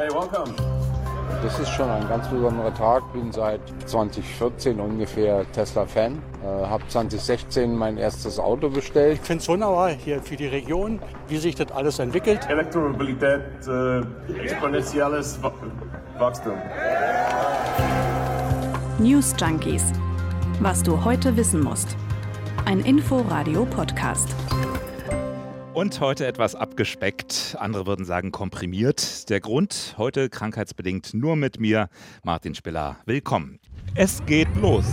Hey, welcome. Das ist schon ein ganz besonderer Tag. Bin seit 2014 ungefähr Tesla-Fan. Äh, habe 2016 mein erstes Auto bestellt. Ich finde es wunderbar hier für die Region, wie sich das alles entwickelt. Elektromobilität, äh, exponentielles Wachstum. News Junkies. Was du heute wissen musst. Ein Info-Radio-Podcast. Und heute etwas abgespeckt, andere würden sagen komprimiert. Der Grund, heute krankheitsbedingt nur mit mir, Martin Spiller. Willkommen. Es geht los.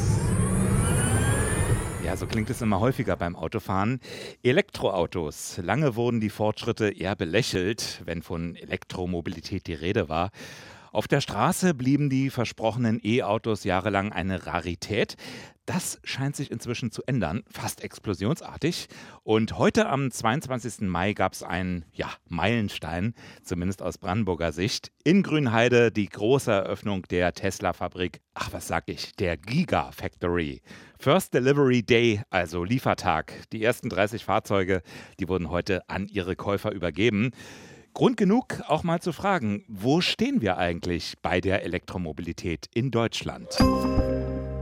Ja, so klingt es immer häufiger beim Autofahren. Elektroautos. Lange wurden die Fortschritte eher belächelt, wenn von Elektromobilität die Rede war. Auf der Straße blieben die versprochenen E-Autos jahrelang eine Rarität. Das scheint sich inzwischen zu ändern, fast explosionsartig. Und heute am 22. Mai gab es einen ja, Meilenstein, zumindest aus Brandenburger Sicht. In Grünheide die große Eröffnung der Tesla-Fabrik, ach was sag ich, der Gigafactory. First Delivery Day, also Liefertag. Die ersten 30 Fahrzeuge, die wurden heute an ihre Käufer übergeben. Grund genug, auch mal zu fragen, wo stehen wir eigentlich bei der Elektromobilität in Deutschland?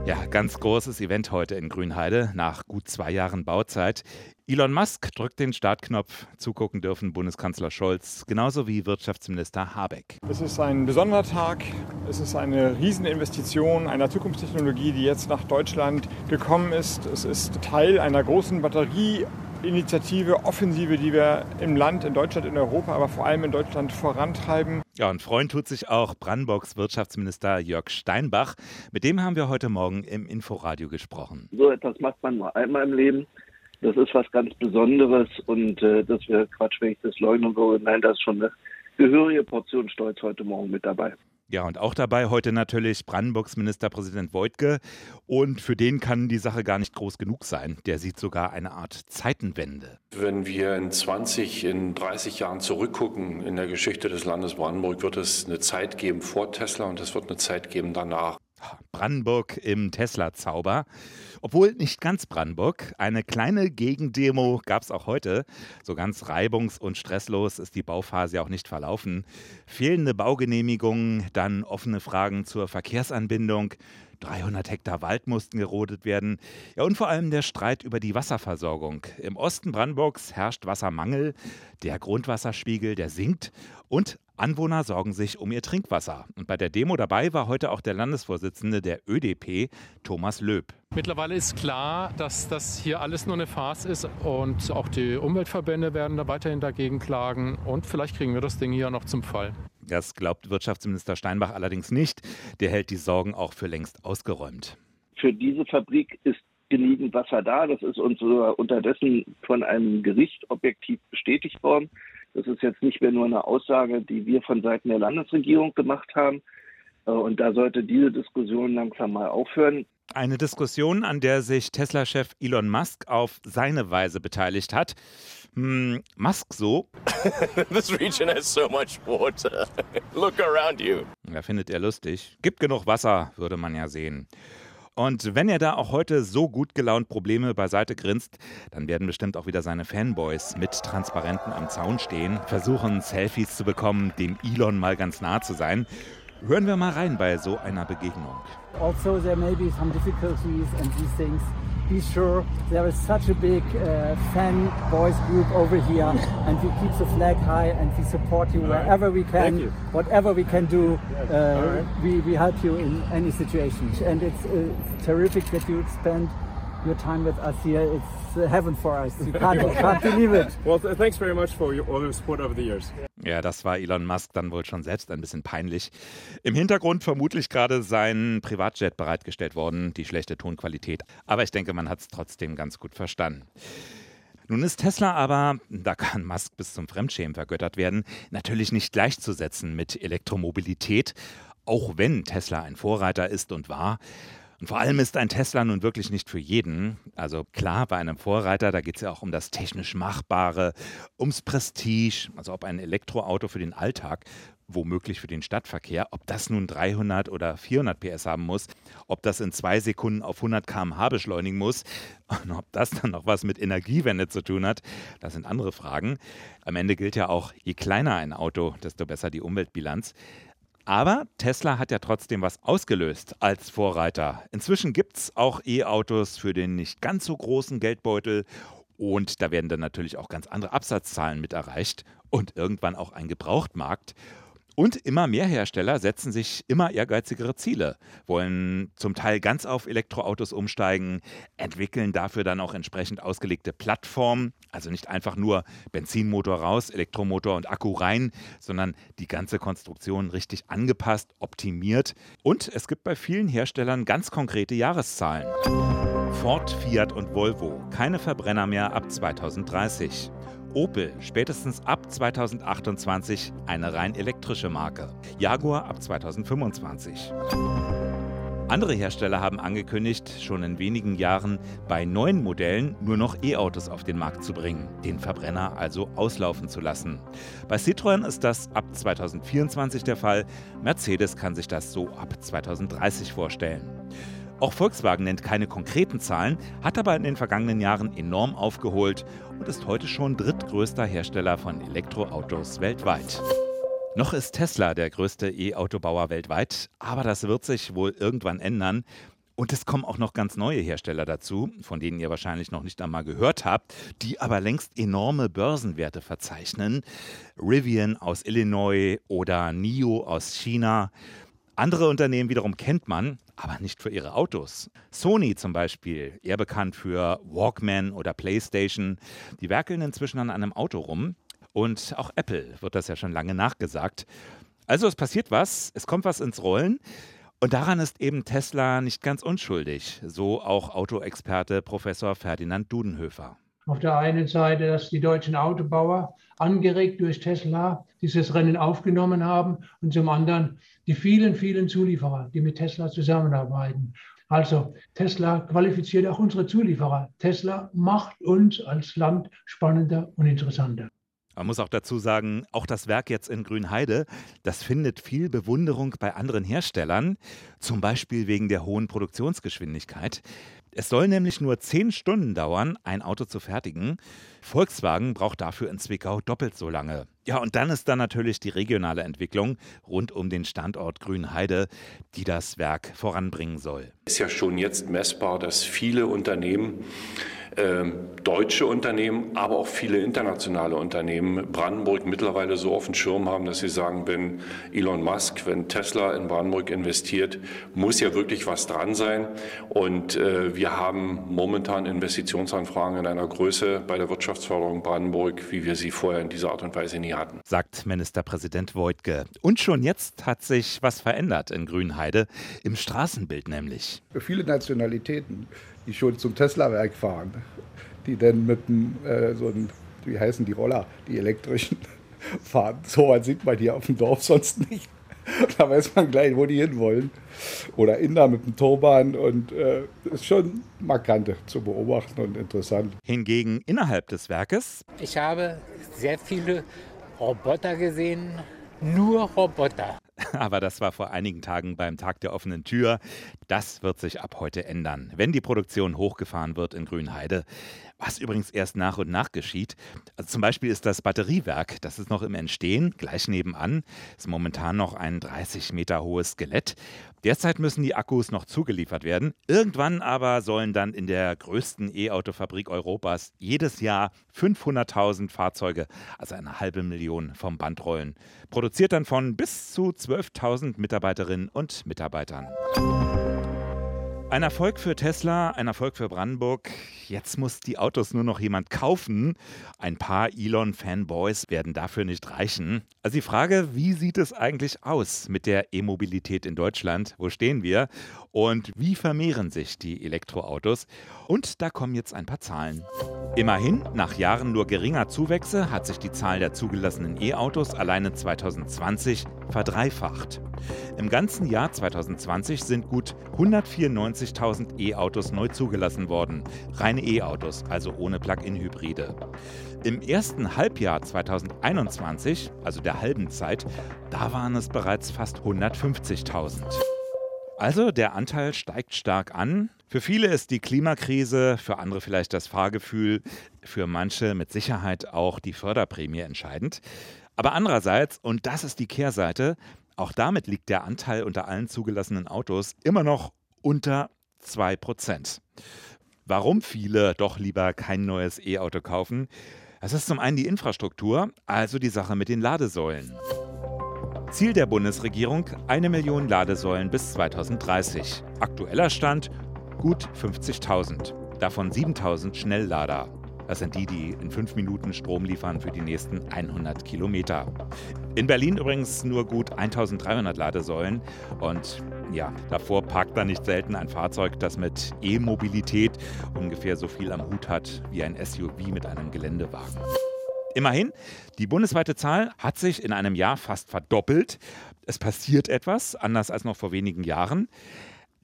Ja, ganz großes Event heute in Grünheide nach gut zwei Jahren Bauzeit. Elon Musk drückt den Startknopf. Zugucken dürfen Bundeskanzler Scholz genauso wie Wirtschaftsminister Habeck. Es ist ein besonderer Tag. Es ist eine Rieseninvestition einer Zukunftstechnologie, die jetzt nach Deutschland gekommen ist. Es ist Teil einer großen Batterie Initiative, Offensive, die wir im Land, in Deutschland, in Europa, aber vor allem in Deutschland vorantreiben. Ja, und freuen tut sich auch Brandenburgs Wirtschaftsminister Jörg Steinbach. Mit dem haben wir heute Morgen im Inforadio gesprochen. So etwas macht man nur einmal im Leben. Das ist was ganz Besonderes und äh, das wäre Quatsch, wenn ich das leugnen würde. Nein, da ist schon eine gehörige Portion Stolz heute Morgen mit dabei. Ja, und auch dabei heute natürlich Brandenburgs Ministerpräsident Voigtke. Und für den kann die Sache gar nicht groß genug sein. Der sieht sogar eine Art Zeitenwende. Wenn wir in 20, in 30 Jahren zurückgucken in der Geschichte des Landes Brandenburg, wird es eine Zeit geben vor Tesla und es wird eine Zeit geben danach. Brandenburg im Tesla-Zauber. Obwohl nicht ganz Brandenburg. Eine kleine Gegendemo gab es auch heute. So ganz reibungs- und stresslos ist die Bauphase ja auch nicht verlaufen. Fehlende Baugenehmigungen, dann offene Fragen zur Verkehrsanbindung. 300 Hektar Wald mussten gerodet werden. Ja, und vor allem der Streit über die Wasserversorgung. Im Osten Brandenburgs herrscht Wassermangel. Der Grundwasserspiegel, der sinkt. Und Anwohner sorgen sich um ihr Trinkwasser. Und bei der Demo dabei war heute auch der Landesvorsitzende der ÖDP, Thomas Löb. Mittlerweile ist klar, dass das hier alles nur eine Farce ist und auch die Umweltverbände werden da weiterhin dagegen klagen und vielleicht kriegen wir das Ding hier noch zum Fall. Das glaubt Wirtschaftsminister Steinbach allerdings nicht. Der hält die Sorgen auch für längst ausgeräumt. Für diese Fabrik ist genügend Wasser da. Das ist uns unterdessen von einem Gericht objektiv bestätigt worden. Das ist jetzt nicht mehr nur eine Aussage, die wir von Seiten der Landesregierung gemacht haben. Äh, und da sollte diese Diskussion langsam mal aufhören. Eine Diskussion, an der sich Tesla-Chef Elon Musk auf seine Weise beteiligt hat. Hm, Musk so. This region has so much water. Look around you. Ja, findet er lustig. Gibt genug Wasser, würde man ja sehen. Und wenn er da auch heute so gut gelaunt Probleme beiseite grinst, dann werden bestimmt auch wieder seine Fanboys mit Transparenten am Zaun stehen, versuchen Selfies zu bekommen, dem Elon mal ganz nah zu sein. Hören wir mal rein bei so einer Begegnung. Also there may be some difficulties and these things. Be sure there is such a big uh, fan boys group over here and we keep the flag high and we support you wherever we can. Whatever we can do, uh, we, we help you in any situation. And it's, uh, it's terrific that you spend your time with us here. It's heaven for us. You can't, can't believe it. Well, thanks very much for your, all your support over the years. Ja, das war Elon Musk dann wohl schon selbst ein bisschen peinlich. Im Hintergrund vermutlich gerade sein Privatjet bereitgestellt worden, die schlechte Tonqualität. Aber ich denke, man hat es trotzdem ganz gut verstanden. Nun ist Tesla aber, da kann Musk bis zum Fremdschämen vergöttert werden, natürlich nicht gleichzusetzen mit Elektromobilität, auch wenn Tesla ein Vorreiter ist und war. Und vor allem ist ein Tesla nun wirklich nicht für jeden. Also klar, bei einem Vorreiter, da geht es ja auch um das technisch Machbare, ums Prestige, also ob ein Elektroauto für den Alltag womöglich für den Stadtverkehr. Ob das nun 300 oder 400 PS haben muss, ob das in zwei Sekunden auf 100 km/h beschleunigen muss und ob das dann noch was mit Energiewende zu tun hat, das sind andere Fragen. Am Ende gilt ja auch, je kleiner ein Auto, desto besser die Umweltbilanz. Aber Tesla hat ja trotzdem was ausgelöst als Vorreiter. Inzwischen gibt es auch E-Autos für den nicht ganz so großen Geldbeutel und da werden dann natürlich auch ganz andere Absatzzahlen mit erreicht und irgendwann auch ein Gebrauchtmarkt. Und immer mehr Hersteller setzen sich immer ehrgeizigere Ziele, wollen zum Teil ganz auf Elektroautos umsteigen, entwickeln dafür dann auch entsprechend ausgelegte Plattformen, also nicht einfach nur Benzinmotor raus, Elektromotor und Akku rein, sondern die ganze Konstruktion richtig angepasst, optimiert. Und es gibt bei vielen Herstellern ganz konkrete Jahreszahlen. Ford, Fiat und Volvo, keine Verbrenner mehr ab 2030. Opel spätestens ab 2028 eine rein elektrische Marke. Jaguar ab 2025. Andere Hersteller haben angekündigt, schon in wenigen Jahren bei neuen Modellen nur noch E-Autos auf den Markt zu bringen, den Verbrenner also auslaufen zu lassen. Bei Citroën ist das ab 2024 der Fall, Mercedes kann sich das so ab 2030 vorstellen. Auch Volkswagen nennt keine konkreten Zahlen, hat aber in den vergangenen Jahren enorm aufgeholt und ist heute schon drittgrößter Hersteller von Elektroautos weltweit. Noch ist Tesla der größte E-Autobauer weltweit, aber das wird sich wohl irgendwann ändern. Und es kommen auch noch ganz neue Hersteller dazu, von denen ihr wahrscheinlich noch nicht einmal gehört habt, die aber längst enorme Börsenwerte verzeichnen. Rivian aus Illinois oder NIO aus China. Andere Unternehmen wiederum kennt man, aber nicht für ihre Autos. Sony zum Beispiel, eher bekannt für Walkman oder PlayStation, die werkeln inzwischen an einem Auto rum. Und auch Apple wird das ja schon lange nachgesagt. Also es passiert was, es kommt was ins Rollen. Und daran ist eben Tesla nicht ganz unschuldig, so auch Autoexperte Professor Ferdinand Dudenhöfer. Auf der einen Seite, dass die deutschen Autobauer, angeregt durch Tesla, dieses Rennen aufgenommen haben und zum anderen die vielen, vielen Zulieferer, die mit Tesla zusammenarbeiten. Also Tesla qualifiziert auch unsere Zulieferer. Tesla macht uns als Land spannender und interessanter. Man muss auch dazu sagen, auch das Werk jetzt in Grünheide, das findet viel Bewunderung bei anderen Herstellern, zum Beispiel wegen der hohen Produktionsgeschwindigkeit. Es soll nämlich nur zehn Stunden dauern, ein Auto zu fertigen. Volkswagen braucht dafür in Zwickau doppelt so lange. Ja, und dann ist da natürlich die regionale Entwicklung rund um den Standort Grünheide, die das Werk voranbringen soll. Es ist ja schon jetzt messbar, dass viele Unternehmen ähm, deutsche Unternehmen, aber auch viele internationale Unternehmen Brandenburg mittlerweile so auf dem Schirm haben, dass sie sagen, wenn Elon Musk, wenn Tesla in Brandenburg investiert, muss ja wirklich was dran sein. Und äh, wir haben momentan Investitionsanfragen in einer Größe bei der Wirtschaftsförderung Brandenburg, wie wir sie vorher in dieser Art und Weise nie hatten. Sagt Ministerpräsident Voigtke. Und schon jetzt hat sich was verändert in Grünheide, im Straßenbild nämlich. Für viele Nationalitäten die schon zum Tesla-Werk fahren, die dann mit dem, äh, so ein, wie heißen die Roller, die elektrischen, fahren. So was sieht man hier auf dem Dorf sonst nicht. Da weiß man gleich, wo die hinwollen. Oder Inder mit dem Turban und äh, ist schon markant zu beobachten und interessant. Hingegen innerhalb des Werkes. Ich habe sehr viele Roboter gesehen, nur Roboter. Aber das war vor einigen Tagen beim Tag der offenen Tür. Das wird sich ab heute ändern, wenn die Produktion hochgefahren wird in Grünheide. Was übrigens erst nach und nach geschieht. Also zum Beispiel ist das Batteriewerk, das ist noch im Entstehen, gleich nebenan, ist momentan noch ein 30 Meter hohes Skelett. Derzeit müssen die Akkus noch zugeliefert werden. Irgendwann aber sollen dann in der größten E-Auto-Fabrik Europas jedes Jahr 500.000 Fahrzeuge, also eine halbe Million, vom Band rollen. Produziert dann von bis zu 12.000 Mitarbeiterinnen und Mitarbeitern. Ein Erfolg für Tesla, ein Erfolg für Brandenburg. Jetzt muss die Autos nur noch jemand kaufen. Ein paar Elon-Fanboys werden dafür nicht reichen. Also die Frage, wie sieht es eigentlich aus mit der E-Mobilität in Deutschland? Wo stehen wir? Und wie vermehren sich die Elektroautos? Und da kommen jetzt ein paar Zahlen. Immerhin, nach Jahren nur geringer Zuwächse hat sich die Zahl der zugelassenen E-Autos alleine 2020 verdreifacht. Im ganzen Jahr 2020 sind gut 194 150.000 E-Autos neu zugelassen worden. Reine E-Autos, also ohne Plug-in-Hybride. Im ersten Halbjahr 2021, also der halben Zeit, da waren es bereits fast 150.000. Also der Anteil steigt stark an. Für viele ist die Klimakrise, für andere vielleicht das Fahrgefühl, für manche mit Sicherheit auch die Förderprämie entscheidend. Aber andererseits, und das ist die Kehrseite, auch damit liegt der Anteil unter allen zugelassenen Autos immer noch unter 2%. Warum viele doch lieber kein neues E-Auto kaufen? Es ist zum einen die Infrastruktur, also die Sache mit den Ladesäulen. Ziel der Bundesregierung: eine Million Ladesäulen bis 2030. Aktueller Stand: gut 50.000. Davon 7.000 Schnelllader. Das sind die, die in fünf Minuten Strom liefern für die nächsten 100 Kilometer. In Berlin übrigens nur gut 1300 Ladesäulen. Und ja, davor parkt da nicht selten ein Fahrzeug, das mit E-Mobilität ungefähr so viel am Hut hat wie ein SUV mit einem Geländewagen. Immerhin, die bundesweite Zahl hat sich in einem Jahr fast verdoppelt. Es passiert etwas, anders als noch vor wenigen Jahren.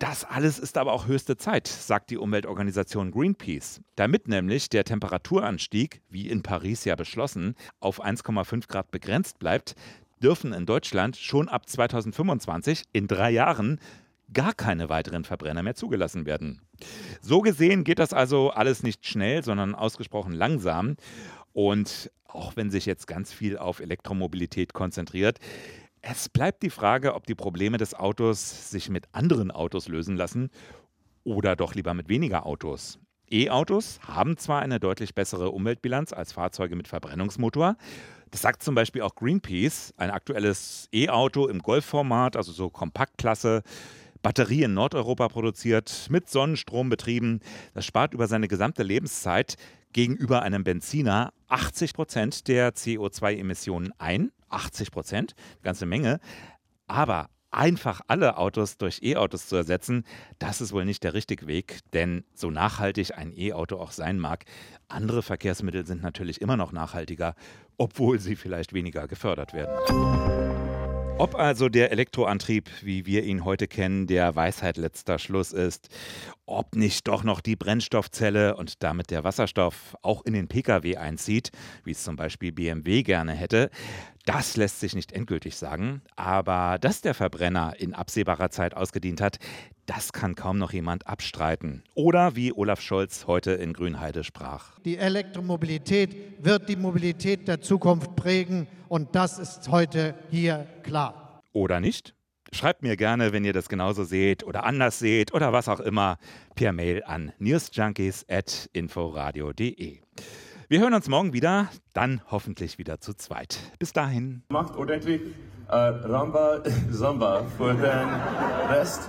Das alles ist aber auch höchste Zeit, sagt die Umweltorganisation Greenpeace. Damit nämlich der Temperaturanstieg, wie in Paris ja beschlossen, auf 1,5 Grad begrenzt bleibt, dürfen in Deutschland schon ab 2025, in drei Jahren, gar keine weiteren Verbrenner mehr zugelassen werden. So gesehen geht das also alles nicht schnell, sondern ausgesprochen langsam. Und auch wenn sich jetzt ganz viel auf Elektromobilität konzentriert, es bleibt die Frage, ob die Probleme des Autos sich mit anderen Autos lösen lassen oder doch lieber mit weniger Autos. E-Autos haben zwar eine deutlich bessere Umweltbilanz als Fahrzeuge mit Verbrennungsmotor. Das sagt zum Beispiel auch Greenpeace. Ein aktuelles E-Auto im Golfformat, also so Kompaktklasse, Batterie in Nordeuropa produziert, mit Sonnenstrom betrieben. Das spart über seine gesamte Lebenszeit gegenüber einem Benziner 80 Prozent der CO2-Emissionen ein. 80 Prozent, ganze Menge. Aber einfach alle Autos durch E-Autos zu ersetzen, das ist wohl nicht der richtige Weg, denn so nachhaltig ein E-Auto auch sein mag, andere Verkehrsmittel sind natürlich immer noch nachhaltiger, obwohl sie vielleicht weniger gefördert werden. Ob also der Elektroantrieb, wie wir ihn heute kennen, der Weisheit letzter Schluss ist, ob nicht doch noch die Brennstoffzelle und damit der Wasserstoff auch in den Pkw einzieht, wie es zum Beispiel BMW gerne hätte, das lässt sich nicht endgültig sagen. Aber dass der Verbrenner in absehbarer Zeit ausgedient hat, das kann kaum noch jemand abstreiten. Oder wie Olaf Scholz heute in Grünheide sprach. Die Elektromobilität wird die Mobilität der Zukunft prägen und das ist heute hier klar. Oder nicht? Schreibt mir gerne, wenn ihr das genauso seht oder anders seht oder was auch immer, per Mail an newsjunkies.inforadio.de. Wir hören uns morgen wieder, dann hoffentlich wieder zu zweit. Bis dahin. Macht ordentlich äh, Ramba Samba für den Rest